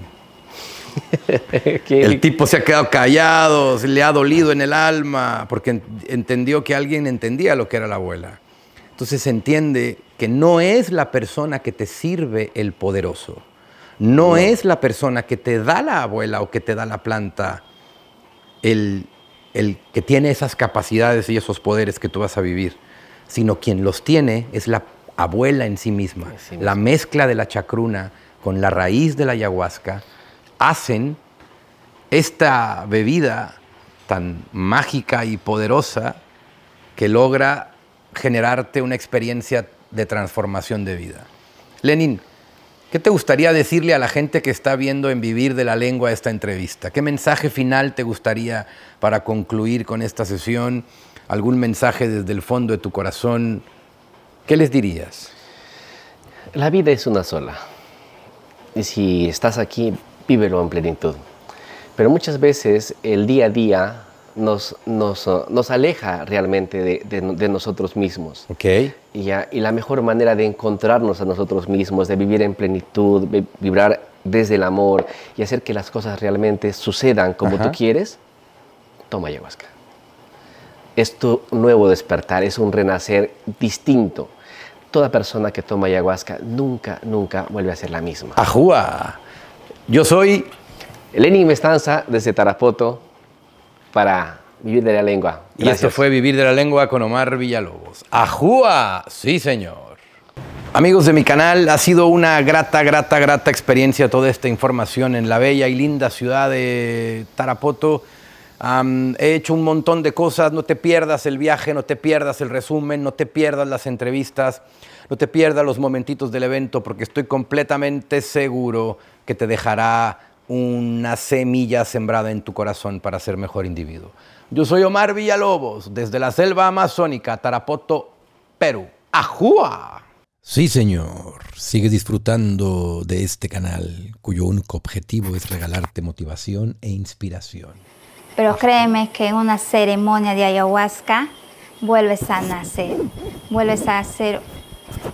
El tipo se ha quedado callado, se le ha dolido en el alma, porque entendió que alguien entendía lo que era la abuela. Entonces se entiende que no es la persona que te sirve el poderoso, no, es la persona que te da la abuela o que te da la planta el, el que tiene esas capacidades y esos poderes que tú vas a vivir, sino quien los tiene es la abuela en sí misma. La mezcla de la chacruna con la raíz de la ayahuasca hacen esta bebida tan mágica y poderosa que logra generarte una experiencia de transformación de vida. Lenin, ¿qué te gustaría decirle a la gente que está viendo en Vivir de la Lengua esta entrevista? ¿Qué mensaje final te gustaría para concluir con esta sesión? ¿Algún mensaje desde el fondo de tu corazón ¿qué les dirías? La vida es una sola. Y si estás aquí, vívelo en plenitud. Pero muchas veces el día a día nos, nos, nos aleja realmente de, de, nosotros mismos. Okay. Y, y, la mejor manera de encontrarnos a nosotros mismos, de vivir en plenitud, vibrar desde el amor y hacer que las cosas realmente sucedan como tú quieres, toma ayahuasca. Es tu nuevo despertar, es un renacer distinto. Toda persona que toma ayahuasca nunca, nunca vuelve a ser la misma. ¡Ajúa! Yo soy... Lenin Mestanza desde Tarapoto para Vivir de la Lengua. Y esto fue Vivir de la Lengua con Omar Villalobos. ¡Ajúa! Sí, señor. Amigos de mi canal, ha sido una grata, grata, grata experiencia toda esta información en la bella y linda ciudad de Tarapoto. he hecho un montón de cosas, no te pierdas el viaje, no te pierdas el resumen, no te pierdas las entrevistas, no te pierdas los momentitos del evento, porque estoy completamente seguro que te dejará una semilla sembrada en tu corazón para ser mejor individuo. Yo soy Omar Villalobos, desde la selva amazónica, Tarapoto, Perú. ¡Ajúa! Sí, señor. Sigues disfrutando de este canal cuyo único objetivo es regalarte motivación e inspiración. Pero créeme que en una ceremonia de ayahuasca vuelves a nacer, vuelves a hacer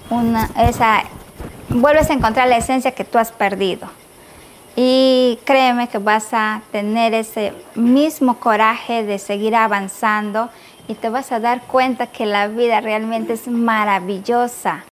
una, esa, vuelves a encontrar la esencia que tú has perdido. Y créeme que vas a tener ese mismo coraje de seguir avanzando y te vas a dar cuenta que la vida realmente es maravillosa.